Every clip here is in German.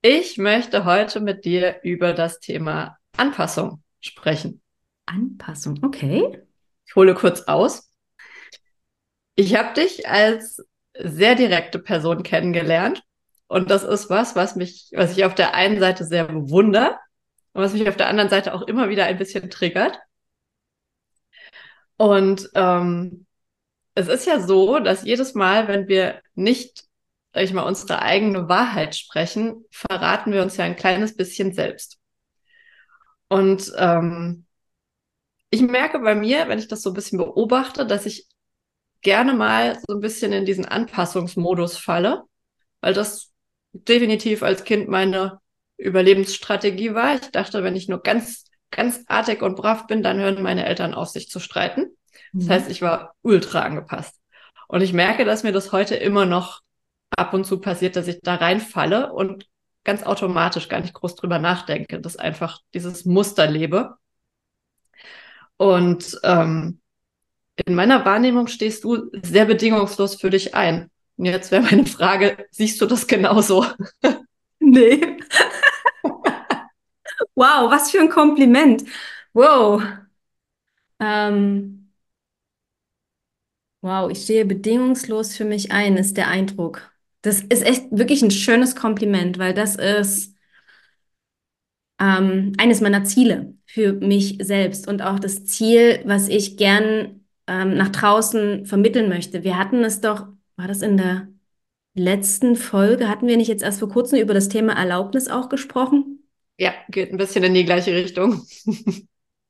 Ich möchte heute mit dir über das Thema Anpassung sprechen. Anpassung, okay. Ich hole kurz aus. Ich habe dich als sehr direkte Person kennengelernt und das ist was, was mich, was ich auf der einen Seite sehr bewundere und was mich auf der anderen Seite auch immer wieder ein bisschen triggert. Und ähm, es ist ja so, dass jedes Mal, wenn wir nicht sag ich mal, unsere eigene Wahrheit sprechen, verraten wir uns ja ein kleines bisschen selbst. Und ähm, ich merke bei mir, wenn ich das so ein bisschen beobachte, dass ich gerne mal so ein bisschen in diesen Anpassungsmodus falle, weil das definitiv als Kind meine Überlebensstrategie war. Ich dachte, wenn ich nur ganz, ganz artig und brav bin, dann hören meine Eltern auf, sich zu streiten. Das mhm. heißt, ich war ultra angepasst. Und ich merke, dass mir das heute immer noch ab und zu passiert, dass ich da reinfalle und ganz automatisch gar nicht groß drüber nachdenke, dass einfach dieses Muster lebe. Und ähm, in meiner Wahrnehmung stehst du sehr bedingungslos für dich ein. Und jetzt wäre meine Frage, siehst du das genauso? nee. wow, was für ein Kompliment. Wow. Ähm, wow, ich stehe bedingungslos für mich ein, ist der Eindruck. Das ist echt wirklich ein schönes Kompliment, weil das ist ähm, eines meiner Ziele für mich selbst und auch das Ziel, was ich gern ähm, nach draußen vermitteln möchte. Wir hatten es doch, war das in der letzten Folge, hatten wir nicht jetzt erst vor kurzem über das Thema Erlaubnis auch gesprochen? Ja, geht ein bisschen in die gleiche Richtung.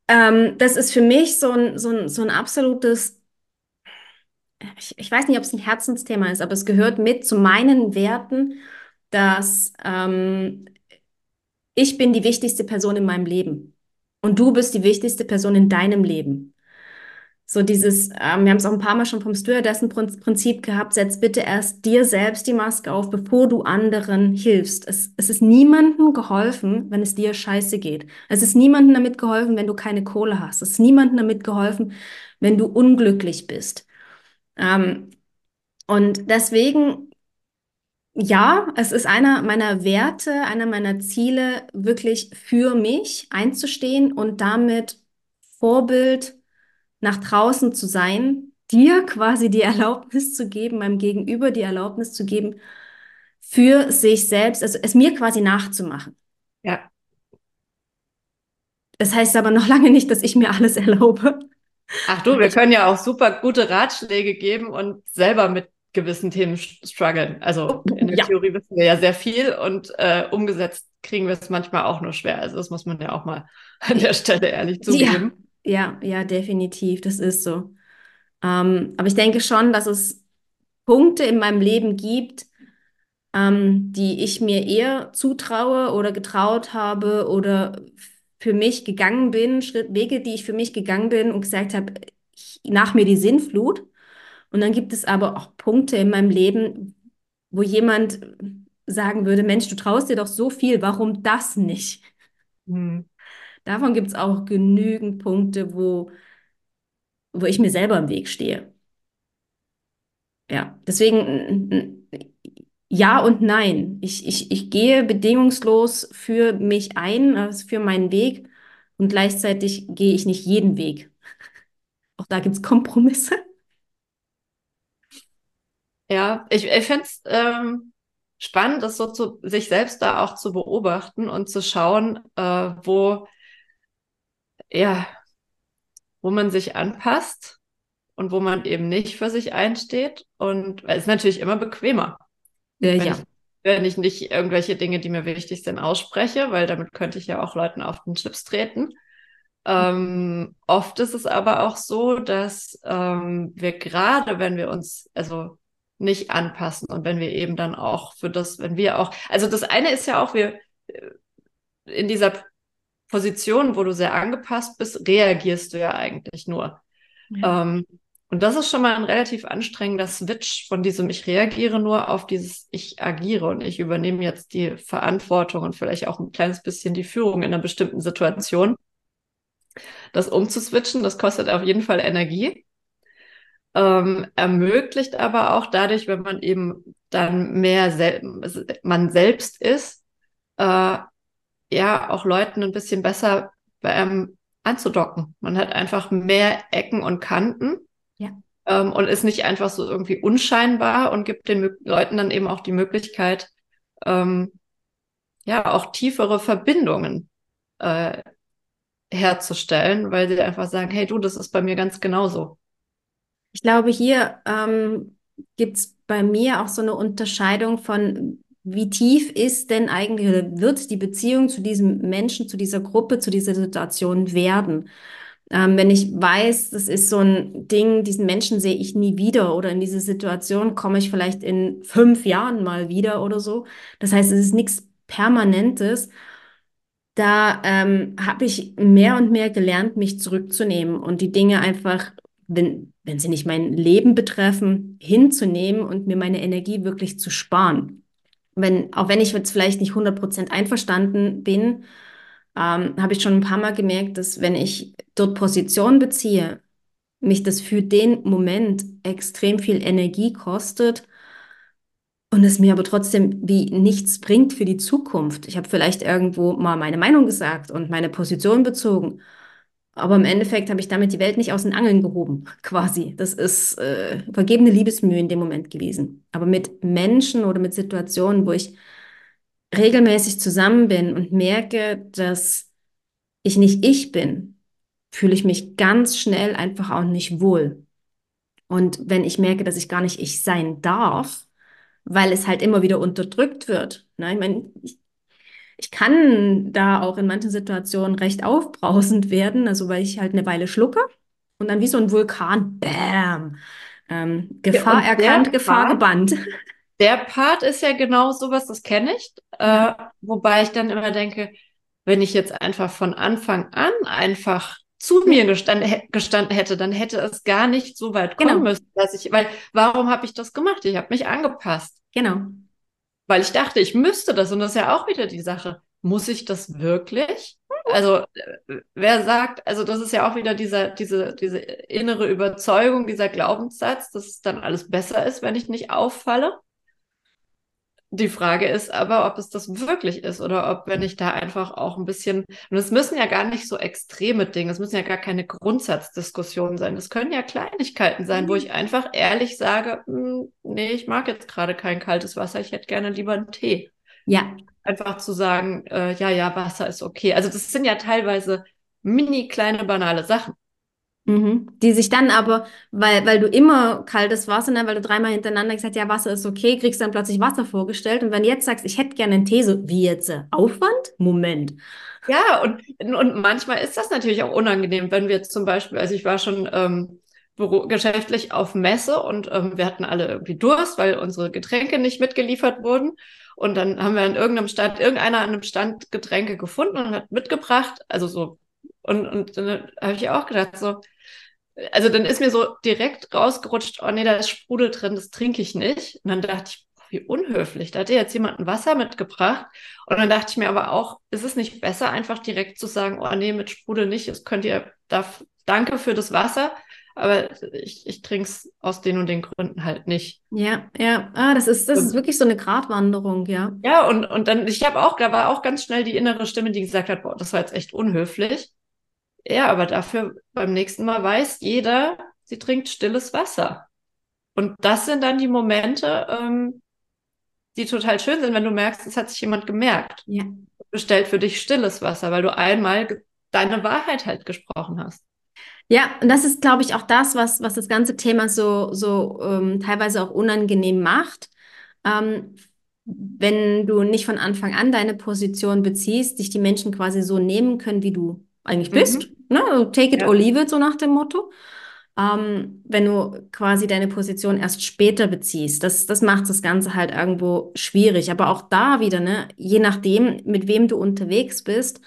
ähm, das ist für mich so ein, so ein, so ein absolutes ich, ich weiß nicht, ob es ein Herzensthema ist, aber es gehört mit zu meinen Werten, dass ähm, ich bin die wichtigste Person in meinem Leben und du bist die wichtigste Person in deinem Leben. So dieses, ähm, wir haben es auch ein paar Mal schon vom Stewardessen-Prinzip gehabt, setz bitte erst dir selbst die Maske auf, bevor du anderen hilfst. Es, es ist niemandem geholfen, wenn es dir scheiße geht. Es ist niemandem damit geholfen, wenn du keine Kohle hast. Es ist niemandem damit geholfen, wenn du unglücklich bist. Ähm, und deswegen, ja, es ist einer meiner Werte, einer meiner Ziele, wirklich für mich einzustehen und damit Vorbild nach draußen zu sein, dir quasi die Erlaubnis zu geben, meinem Gegenüber die Erlaubnis zu geben, für sich selbst, also es mir quasi nachzumachen. Ja. Das heißt aber noch lange nicht, dass ich mir alles erlaube. Ach du, wir können ja auch super gute Ratschläge geben und selber mit gewissen Themen strugglen. Also oh, in der ja. Theorie wissen wir ja sehr viel und äh, umgesetzt kriegen wir es manchmal auch nur schwer. Also das muss man ja auch mal an der Stelle ehrlich zugeben. Ja, ja, ja definitiv, das ist so. Ähm, aber ich denke schon, dass es Punkte in meinem Leben gibt, ähm, die ich mir eher zutraue oder getraut habe oder für mich gegangen bin, Schritt, Wege, die ich für mich gegangen bin und gesagt habe, nach mir die Sinnflut. Und dann gibt es aber auch Punkte in meinem Leben, wo jemand sagen würde, Mensch, du traust dir doch so viel, warum das nicht? Hm. Davon gibt es auch genügend Punkte, wo, wo ich mir selber im Weg stehe. Ja, deswegen ja und nein. Ich, ich, ich gehe bedingungslos für mich ein, also für meinen Weg und gleichzeitig gehe ich nicht jeden Weg. Auch da gibt es Kompromisse. Ja, ich, ich finde es ähm, spannend, das so zu sich selbst da auch zu beobachten und zu schauen, äh, wo, ja, wo man sich anpasst und wo man eben nicht für sich einsteht. Und es ist natürlich immer bequemer. Äh, wenn ja. Ich, wenn ich nicht irgendwelche Dinge, die mir wichtig sind, ausspreche, weil damit könnte ich ja auch Leuten auf den Chips treten. Ähm, oft ist es aber auch so, dass ähm, wir gerade, wenn wir uns also nicht anpassen und wenn wir eben dann auch für das, wenn wir auch, also das eine ist ja auch, wir in dieser Position, wo du sehr angepasst bist, reagierst du ja eigentlich nur. Ja. Ähm, und das ist schon mal ein relativ anstrengender Switch von diesem ich reagiere nur auf dieses ich agiere und ich übernehme jetzt die Verantwortung und vielleicht auch ein kleines bisschen die Führung in einer bestimmten Situation. Das umzuswitchen, das kostet auf jeden Fall Energie. Ähm, ermöglicht aber auch dadurch, wenn man eben dann mehr sel man selbst ist, äh, ja, auch Leuten ein bisschen besser ähm, anzudocken. Man hat einfach mehr Ecken und Kanten ja. ähm, und ist nicht einfach so irgendwie unscheinbar und gibt den Leuten dann eben auch die Möglichkeit, ähm, ja, auch tiefere Verbindungen äh, herzustellen, weil sie einfach sagen, hey du, das ist bei mir ganz genauso. Ich glaube, hier ähm, gibt es bei mir auch so eine Unterscheidung von, wie tief ist denn eigentlich oder wird die Beziehung zu diesem Menschen, zu dieser Gruppe, zu dieser Situation werden? Ähm, wenn ich weiß, das ist so ein Ding, diesen Menschen sehe ich nie wieder oder in diese Situation komme ich vielleicht in fünf Jahren mal wieder oder so. Das heißt, es ist nichts Permanentes. Da ähm, habe ich mehr und mehr gelernt, mich zurückzunehmen und die Dinge einfach, wenn, wenn sie nicht mein Leben betreffen, hinzunehmen und mir meine Energie wirklich zu sparen. Wenn, auch wenn ich jetzt vielleicht nicht 100% einverstanden bin, ähm, habe ich schon ein paar Mal gemerkt, dass wenn ich dort Position beziehe, mich das für den Moment extrem viel Energie kostet und es mir aber trotzdem wie nichts bringt für die Zukunft. Ich habe vielleicht irgendwo mal meine Meinung gesagt und meine Position bezogen, aber im Endeffekt habe ich damit die Welt nicht aus den Angeln gehoben, quasi. Das ist äh, vergebene Liebesmühe in dem Moment gewesen. Aber mit Menschen oder mit Situationen, wo ich regelmäßig zusammen bin und merke, dass ich nicht ich bin, fühle ich mich ganz schnell einfach auch nicht wohl. Und wenn ich merke, dass ich gar nicht ich sein darf, weil es halt immer wieder unterdrückt wird. Ne? Ich meine, ich, ich kann da auch in manchen Situationen recht aufbrausend werden, also weil ich halt eine Weile schlucke und dann wie so ein Vulkan, bam, ähm, Gefahr ja, erkannt, Gefahr gebannt. Der Part ist ja genau sowas, das kenne ich. Äh, wobei ich dann immer denke, wenn ich jetzt einfach von Anfang an einfach zu mir gestanden, gestanden hätte, dann hätte es gar nicht so weit kommen genau. müssen, dass ich, weil warum habe ich das gemacht? Ich habe mich angepasst. Genau. Weil ich dachte, ich müsste das und das ist ja auch wieder die Sache. Muss ich das wirklich? Also äh, wer sagt, also das ist ja auch wieder dieser, diese, diese innere Überzeugung, dieser Glaubenssatz, dass es dann alles besser ist, wenn ich nicht auffalle. Die Frage ist aber, ob es das wirklich ist oder ob wenn ich da einfach auch ein bisschen, und es müssen ja gar nicht so extreme Dinge, es müssen ja gar keine Grundsatzdiskussionen sein. Es können ja Kleinigkeiten sein, wo mhm. ich einfach ehrlich sage, hm, nee, ich mag jetzt gerade kein kaltes Wasser, ich hätte gerne lieber einen Tee. Ja. Einfach zu sagen, äh, ja, ja, Wasser ist okay. Also das sind ja teilweise mini kleine banale Sachen. Mhm. Die sich dann aber, weil, weil du immer kaltes Wasser, ne, weil du dreimal hintereinander gesagt hast, ja, Wasser ist okay, kriegst dann plötzlich Wasser vorgestellt. Und wenn du jetzt sagst, ich hätte gerne einen Tee, so wie jetzt äh, Aufwand? Moment. Ja, und, und manchmal ist das natürlich auch unangenehm, wenn wir zum Beispiel, also ich war schon ähm, geschäftlich auf Messe und ähm, wir hatten alle irgendwie Durst, weil unsere Getränke nicht mitgeliefert wurden. Und dann haben wir an irgendeinem Stand, irgendeiner an einem Stand Getränke gefunden und hat mitgebracht, also so. Und, und dann habe ich auch gedacht, so, also dann ist mir so direkt rausgerutscht, oh nee, da ist Sprudel drin, das trinke ich nicht. Und dann dachte ich, wie unhöflich. Da hat dir jetzt jemand ein Wasser mitgebracht. Und dann dachte ich mir aber auch, ist es nicht besser, einfach direkt zu sagen, oh nee, mit Sprudel nicht, das könnt ihr, darf, danke für das Wasser, aber ich, ich trinke es aus den und den Gründen halt nicht. Ja, ja, ah, das ist, das ist wirklich so eine Gratwanderung, ja. Ja, und, und dann, ich habe auch, da war auch ganz schnell die innere Stimme, die gesagt hat, boah, das war jetzt echt unhöflich. Ja, aber dafür beim nächsten Mal weiß jeder, sie trinkt stilles Wasser. Und das sind dann die Momente, ähm, die total schön sind, wenn du merkst, es hat sich jemand gemerkt. Ja. Bestellt für dich stilles Wasser, weil du einmal deine Wahrheit halt gesprochen hast. Ja, und das ist, glaube ich, auch das, was, was das ganze Thema so, so ähm, teilweise auch unangenehm macht. Ähm, wenn du nicht von Anfang an deine Position beziehst, dich die Menschen quasi so nehmen können, wie du eigentlich bist. Mhm. Ne? Also take it ja. or leave it, so nach dem Motto. ähm, wenn du quasi deine Position erst später beziehst. Das, das macht das Ganze halt irgendwo schwierig. Aber auch da wieder, ne, je nachdem, mit wem du unterwegs bist,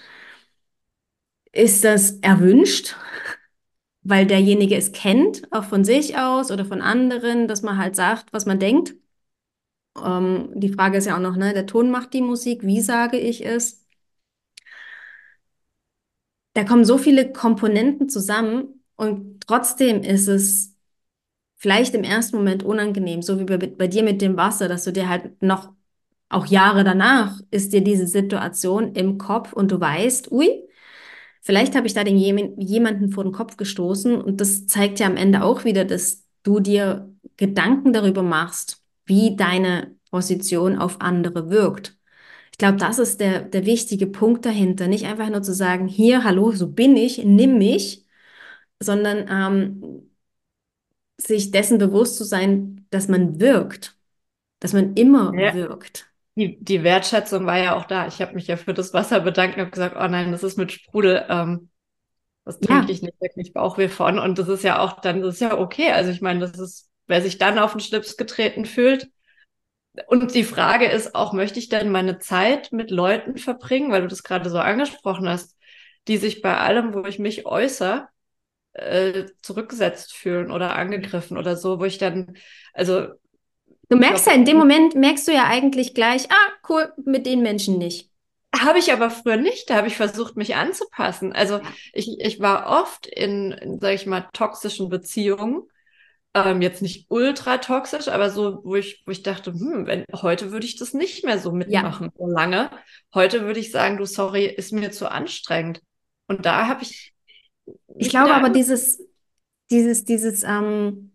ist das erwünscht, weil derjenige es kennt, auch von sich aus oder von anderen, dass man halt sagt, was man denkt. Ähm, die Frage ist ja auch noch, ne, der Ton macht die Musik, wie sage ich es? Da kommen so viele Komponenten zusammen und trotzdem ist es vielleicht im ersten Moment unangenehm, so wie bei, bei dir mit dem Wasser, dass du dir halt noch, auch Jahre danach, ist dir diese Situation im Kopf und du weißt, ui, vielleicht habe ich da den jemanden vor den Kopf gestoßen und das zeigt ja am Ende auch wieder, dass du dir Gedanken darüber machst, wie deine Position auf andere wirkt. Ich glaube, das ist der, der wichtige Punkt dahinter. Nicht einfach nur zu sagen, hier, hallo, so bin ich, nimm mich, sondern ähm, sich dessen bewusst zu sein, dass man wirkt, dass man immer ja. wirkt. Die, die Wertschätzung war ja auch da. Ich habe mich ja für das Wasser bedankt und habe gesagt, oh nein, das ist mit Sprudel. Ähm, das trinke ja. ich nicht wirklich Bauchweh von. Und das ist ja auch dann, das ist ja okay. Also ich meine, das ist, wer sich dann auf den Schlips getreten fühlt. Und die Frage ist auch, möchte ich denn meine Zeit mit Leuten verbringen, weil du das gerade so angesprochen hast, die sich bei allem, wo ich mich äußere, äh, zurückgesetzt fühlen oder angegriffen oder so, wo ich dann, also. Du merkst glaub, ja, in dem Moment merkst du ja eigentlich gleich, ah, cool, mit den Menschen nicht. Habe ich aber früher nicht, da habe ich versucht, mich anzupassen. Also ich, ich war oft in, in sage ich mal, toxischen Beziehungen, ähm, jetzt nicht ultra toxisch, aber so, wo ich, wo ich dachte, hm, wenn, heute würde ich das nicht mehr so mitmachen, ja. so lange. Heute würde ich sagen, du, sorry, ist mir zu anstrengend. Und da habe ich ich glaube aber dieses, dieses, dieses, ähm,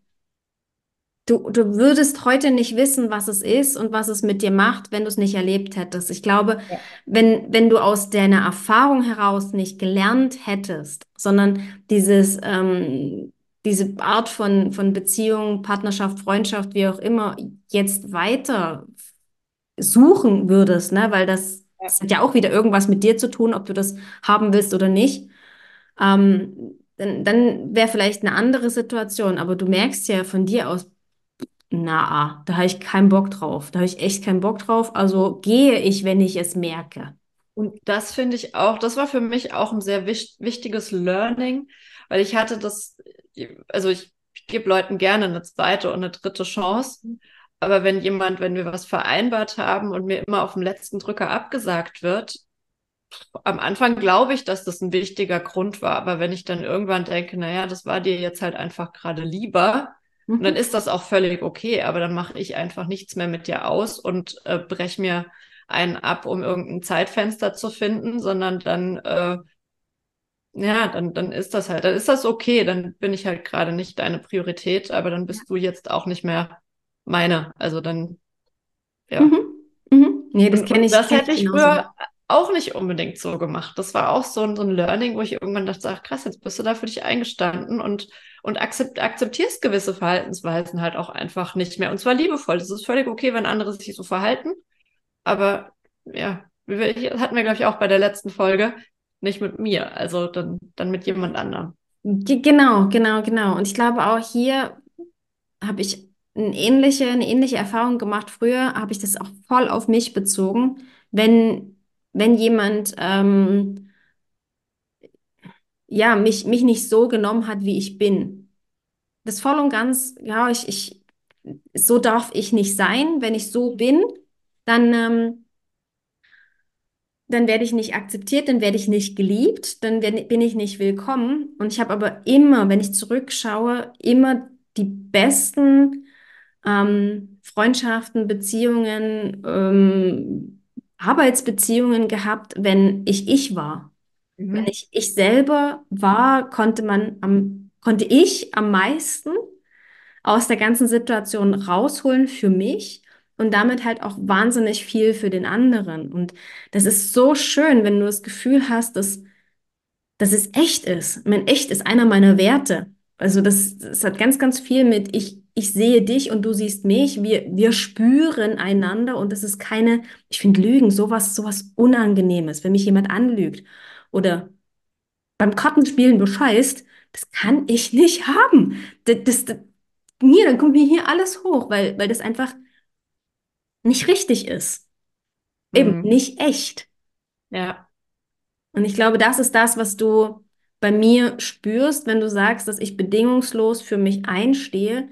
du, du würdest heute nicht wissen, was es ist und was es mit dir macht, wenn du es nicht erlebt hättest. Ich glaube, ja. wenn, wenn du aus deiner Erfahrung heraus nicht gelernt hättest, sondern dieses, ähm, diese Art von, von Beziehung, Partnerschaft, Freundschaft, wie auch immer, jetzt weiter suchen würdest, ne? Weil das, ja. das hat ja auch wieder irgendwas mit dir zu tun, ob du das haben willst oder nicht ähm, dann, dann wäre vielleicht eine andere Situation. Aber du merkst ja von dir aus, na, da habe ich keinen Bock drauf. Da habe ich echt keinen Bock drauf. Also gehe ich, wenn ich es merke. Und das finde ich auch, das war für mich auch ein sehr wich wichtiges Learning, weil ich hatte das, also ich, ich gebe Leuten gerne eine zweite und eine dritte Chance. Aber wenn jemand, wenn wir was vereinbart haben und mir immer auf dem letzten Drücker abgesagt wird, am Anfang glaube ich, dass das ein wichtiger Grund war, aber wenn ich dann irgendwann denke, naja, das war dir jetzt halt einfach gerade lieber, mhm. dann ist das auch völlig okay, aber dann mache ich einfach nichts mehr mit dir aus und äh, brech mir einen ab, um irgendein Zeitfenster zu finden, sondern dann, äh, ja, dann, dann ist das halt, dann ist das okay, dann bin ich halt gerade nicht deine Priorität, aber dann bist du jetzt auch nicht mehr meine. Also dann, ja. Mhm. Mhm. Nee, das kenne ich. Das hätte ich früher auch nicht unbedingt so gemacht. Das war auch so ein, so ein Learning, wo ich irgendwann dachte, ach krass, jetzt bist du da für dich eingestanden und, und akzept, akzeptierst gewisse Verhaltensweisen halt auch einfach nicht mehr. Und zwar liebevoll. Das ist völlig okay, wenn andere sich so verhalten. Aber ja, hatten wir, glaube ich, auch bei der letzten Folge, nicht mit mir, also dann, dann mit jemand anderem. Genau, genau, genau. Und ich glaube auch hier habe ich eine ähnliche, eine ähnliche Erfahrung gemacht. Früher habe ich das auch voll auf mich bezogen. Wenn wenn jemand ähm, ja, mich, mich nicht so genommen hat, wie ich bin. Das voll und ganz, ja, ich, ich, so darf ich nicht sein. Wenn ich so bin, dann, ähm, dann werde ich nicht akzeptiert, dann werde ich nicht geliebt, dann werd, bin ich nicht willkommen. Und ich habe aber immer, wenn ich zurückschaue, immer die besten ähm, Freundschaften, Beziehungen, ähm, Arbeitsbeziehungen gehabt, wenn ich ich war. Mhm. Wenn ich ich selber war, konnte man am, konnte ich am meisten aus der ganzen Situation rausholen für mich und damit halt auch wahnsinnig viel für den anderen. Und das ist so schön, wenn du das Gefühl hast, dass, dass es echt ist. Ich meine, echt ist einer meiner Werte. Also das, das hat ganz, ganz viel mit ich ich sehe dich und du siehst mich, wir, wir spüren einander und es ist keine, ich finde Lügen sowas, sowas Unangenehmes, wenn mich jemand anlügt oder beim Kartenspielen bescheißt, das kann ich nicht haben. Das, das, das, nee, dann kommt mir hier alles hoch, weil, weil das einfach nicht richtig ist. Eben, Mhm. nicht echt. Ja. Und ich glaube, das ist das, was du bei mir spürst, wenn du sagst, dass ich bedingungslos für mich einstehe,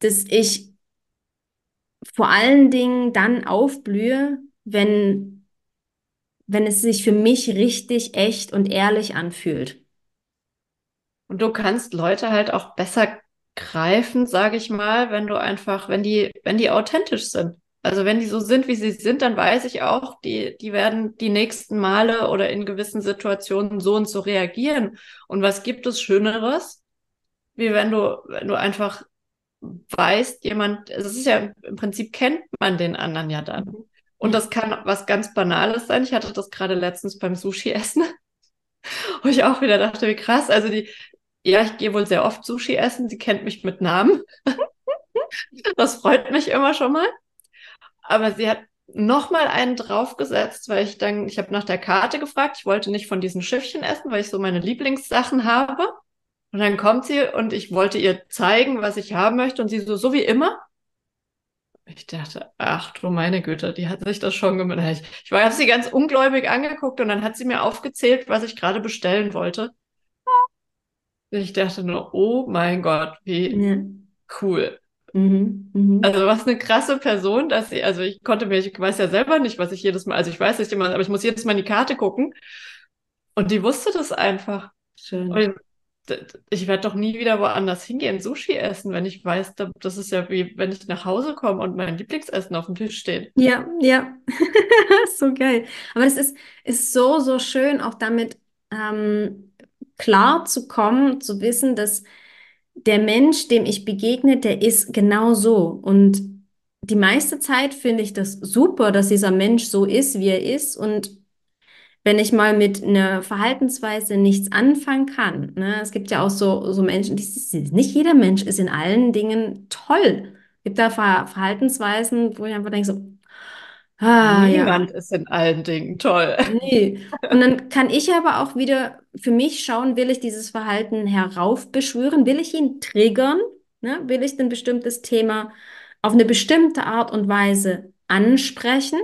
dass ich vor allen Dingen dann aufblühe, wenn, wenn es sich für mich richtig, echt und ehrlich anfühlt. Und du kannst Leute halt auch besser greifen, sage ich mal, wenn du einfach, wenn die, wenn die authentisch sind. Also wenn die so sind, wie sie sind, dann weiß ich auch, die, die werden die nächsten Male oder in gewissen Situationen so und so reagieren. Und was gibt es Schöneres, wie wenn du, wenn du einfach weißt, jemand, es ist ja im Prinzip kennt man den anderen ja dann. Und das kann was ganz Banales sein. Ich hatte das gerade letztens beim Sushi-Essen, wo ich auch wieder dachte, wie krass. Also die, ja, ich gehe wohl sehr oft Sushi essen. Sie kennt mich mit Namen. Das freut mich immer schon mal. Aber sie hat noch mal einen draufgesetzt, weil ich dann, ich habe nach der Karte gefragt. Ich wollte nicht von diesen Schiffchen essen, weil ich so meine Lieblingssachen habe. Und dann kommt sie und ich wollte ihr zeigen, was ich haben möchte. Und sie so, so wie immer. Ich dachte, ach du meine Güte, die hat sich das schon gemacht. Ich, ich habe sie ganz ungläubig angeguckt und dann hat sie mir aufgezählt, was ich gerade bestellen wollte. Ich dachte nur, oh mein Gott, wie Ja. cool. Mhm. Mhm. Also was eine krasse Person, dass sie, also ich konnte mir, ich weiß ja selber nicht, was ich jedes Mal, also ich weiß nicht immer, aber ich muss jedes Mal in die Karte gucken. Und die wusste das einfach. Schön. Und d- ich werde doch nie wieder woanders hingehen, Sushi essen, wenn ich weiß, da- das ist ja wie, wenn ich nach Hause komme und mein Lieblingsessen auf dem Tisch steht. Ja, ja, so geil. Aber es ist, ist so, so schön, auch damit ähm, klar zu kommen, zu wissen, dass der Mensch, dem ich begegne, der ist genau so. Und die meiste Zeit finde ich das super, dass dieser Mensch so ist, wie er ist. Und wenn ich mal mit einer Verhaltensweise nichts anfangen kann, ne, es gibt ja auch so, so Menschen, die, nicht jeder Mensch ist in allen Dingen toll. Es gibt da Ver Verhaltensweisen, wo ich einfach denke so, ah, ja. Niemand ist in allen Dingen toll. Nee. Und dann kann ich aber auch wieder für mich schauen, will ich dieses Verhalten heraufbeschwören? Will ich ihn triggern? Ne? Will ich ein bestimmtes Thema auf eine bestimmte Art und Weise ansprechen?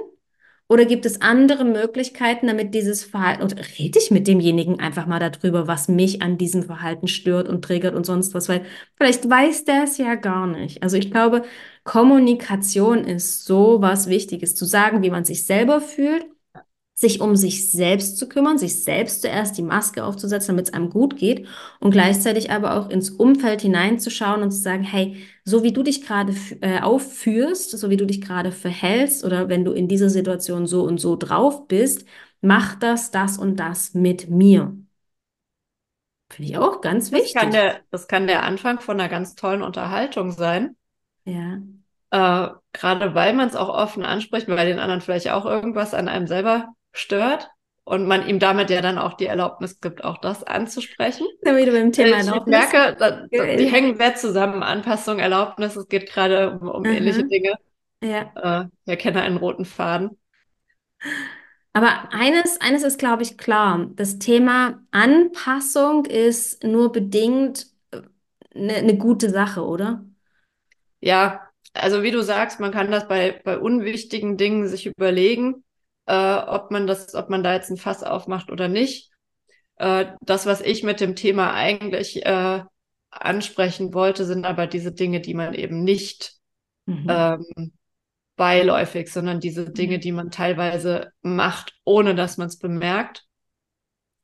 Oder gibt es andere Möglichkeiten, damit dieses Verhalten, und rede ich mit demjenigen einfach mal darüber, was mich an diesem Verhalten stört und triggert und sonst was, weil vielleicht weiß der es ja gar nicht. Also ich glaube, Kommunikation ist so was Wichtiges, zu sagen, wie man sich selber fühlt, sich um sich selbst zu kümmern, sich selbst zuerst die Maske aufzusetzen, damit es einem gut geht und gleichzeitig aber auch ins Umfeld hineinzuschauen und zu sagen, hey, so wie du dich gerade äh, aufführst, so wie du dich gerade verhältst oder wenn du in dieser Situation so und so drauf bist, mach das, das und das mit mir. Finde ich auch ganz Das kann wichtig. der, das kann der Anfang von einer ganz tollen Unterhaltung sein. Ja. Äh, gerade weil man es auch offen anspricht, weil den anderen vielleicht auch irgendwas an einem selber stört und man ihm damit ja dann auch die Erlaubnis gibt, auch das anzusprechen. Wir wieder beim Thema Ich Erlaubnis. merke, da, da, die hängen sehr zusammen. Anpassung, Erlaubnis, es geht gerade um, um ähnliche. Dinge. Ja. Äh, ich erkenne einen roten Faden. Aber eines, eines ist, glaube ich, klar. Das Thema Anpassung ist nur bedingt eine, eine gute Sache, oder? Ja, also wie du sagst, man kann das bei, bei unwichtigen Dingen sich überlegen, äh, ob man das, ob man da jetzt ein Fass aufmacht oder nicht. Äh, das, was ich mit dem Thema eigentlich äh, ansprechen wollte, sind aber diese Dinge, die man eben nicht Mhm. ähm, beiläufig, sondern diese Dinge, die man teilweise macht, ohne dass man es bemerkt,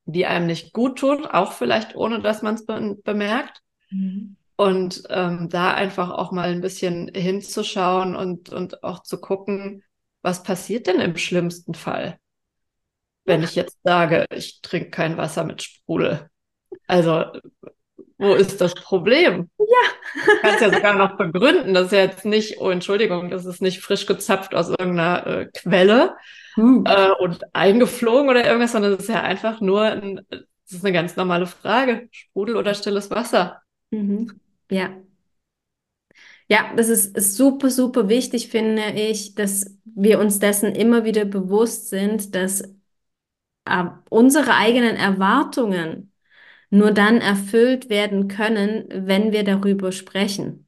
die einem nicht gut tun, auch vielleicht ohne dass man es be bemerkt. Mhm. Und ähm, da einfach auch mal ein bisschen hinzuschauen und, und auch zu gucken, was passiert denn im schlimmsten Fall, wenn ich jetzt sage, ich trinke kein Wasser mit Sprudel. Also, wo ist das Problem? Ja. Du kannst ja sogar noch begründen, das ist ja jetzt nicht, oh Entschuldigung, das ist nicht frisch gezapft aus irgendeiner äh, Quelle Hm. äh, und eingeflogen oder irgendwas, sondern es ist ja einfach nur ein, das ist eine ganz normale Frage. Sprudel oder stilles Wasser? Mhm. Ja. Ja, das ist, super, super wichtig, finde ich, dass wir uns dessen immer wieder bewusst sind, dass äh, unsere eigenen Erwartungen nur dann erfüllt werden können, wenn wir darüber sprechen.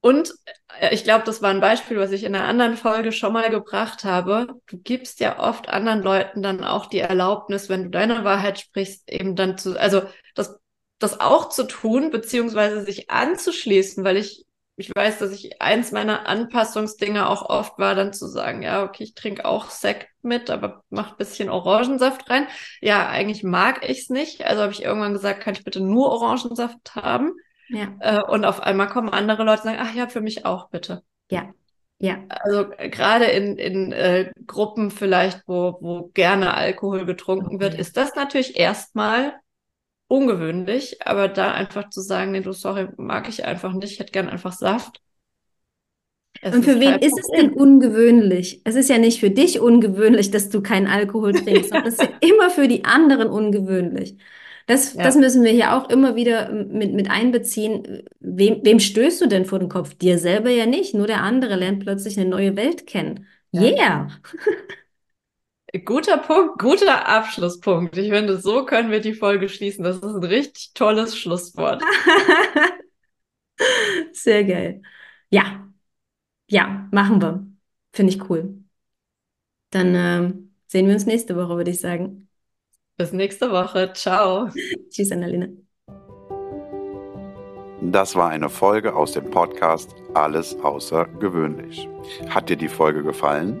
Und äh, ich glaube, das war ein Beispiel, was ich in einer anderen Folge schon mal gebracht habe. Du gibst ja oft anderen Leuten dann auch die Erlaubnis, wenn du deine Wahrheit sprichst, eben dann zu, also das, das auch zu tun, beziehungsweise sich anzuschließen, weil ich, ich weiß, dass ich eins meiner Anpassungsdinge auch oft war, dann zu sagen, ja, okay, ich trinke auch Sekt mit, aber mach bisschen Orangensaft rein. Ja, eigentlich mag ich's nicht. Also habe ich irgendwann gesagt, kann ich bitte nur Orangensaft haben? Ja. Äh, und auf einmal kommen andere Leute und sagen, ach ja, für mich auch bitte. Ja. Ja. Also gerade in, in äh, Gruppen vielleicht, wo, wo gerne Alkohol getrunken okay. wird, ist das natürlich erstmal ungewöhnlich, aber da einfach zu sagen, nee, du, sorry, mag ich einfach nicht, ich hätte gern einfach Saft. Es und für wen ist es denn ungewöhnlich? Es ist ja nicht für dich ungewöhnlich, dass du keinen Alkohol trinkst, sondern es ist ja immer für die anderen ungewöhnlich. Das, ja. das müssen wir hier auch immer wieder mit, mit einbeziehen. Wem, wem stößt du denn vor den Kopf? Dir selber ja nicht, nur der andere lernt plötzlich eine neue Welt kennen. Yeah! Guter Punkt, guter Abschlusspunkt. Ich finde, so können wir die Folge schließen. Das ist ein richtig tolles Schlusswort. Sehr geil. Ja, ja, machen wir. Finde ich cool. Dann äh, sehen wir uns nächste Woche, würde ich sagen. Bis nächste Woche. Ciao. Tschüss, Annalena. Das war eine Folge aus dem Podcast Alles außergewöhnlich. Hat dir die Folge gefallen?